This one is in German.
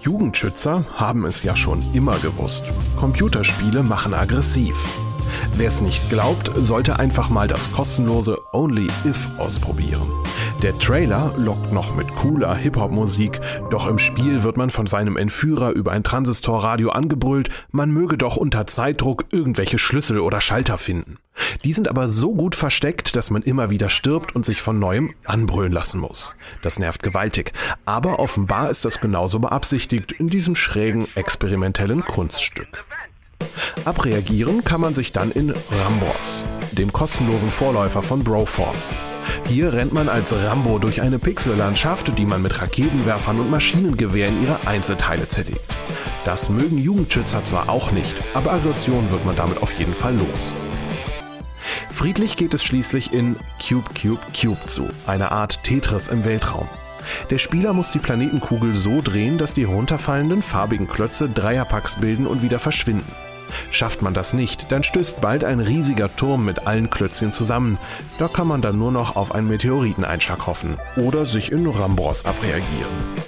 Jugendschützer haben es ja schon immer gewusst. Computerspiele machen aggressiv. Wer es nicht glaubt, sollte einfach mal das kostenlose Only If ausprobieren. Der Trailer lockt noch mit cooler Hip-Hop-Musik, doch im Spiel wird man von seinem Entführer über ein Transistorradio angebrüllt, man möge doch unter Zeitdruck irgendwelche Schlüssel oder Schalter finden. Die sind aber so gut versteckt, dass man immer wieder stirbt und sich von neuem anbrüllen lassen muss. Das nervt gewaltig, aber offenbar ist das genauso beabsichtigt in diesem schrägen experimentellen Kunststück. Abreagieren kann man sich dann in Rambos, dem kostenlosen Vorläufer von Broforce. Hier rennt man als Rambo durch eine Pixellandschaft, die man mit Raketenwerfern und Maschinengewehren in ihre Einzelteile zerlegt. Das mögen Jugendschützer zwar auch nicht, aber Aggression wird man damit auf jeden Fall los. Friedlich geht es schließlich in Cube Cube Cube zu, eine Art Tetris im Weltraum. Der Spieler muss die Planetenkugel so drehen, dass die runterfallenden farbigen Klötze Dreierpacks bilden und wieder verschwinden. Schafft man das nicht, dann stößt bald ein riesiger Turm mit allen Klötzchen zusammen. Da kann man dann nur noch auf einen Meteoriteneinschlag hoffen oder sich in Rambors abreagieren.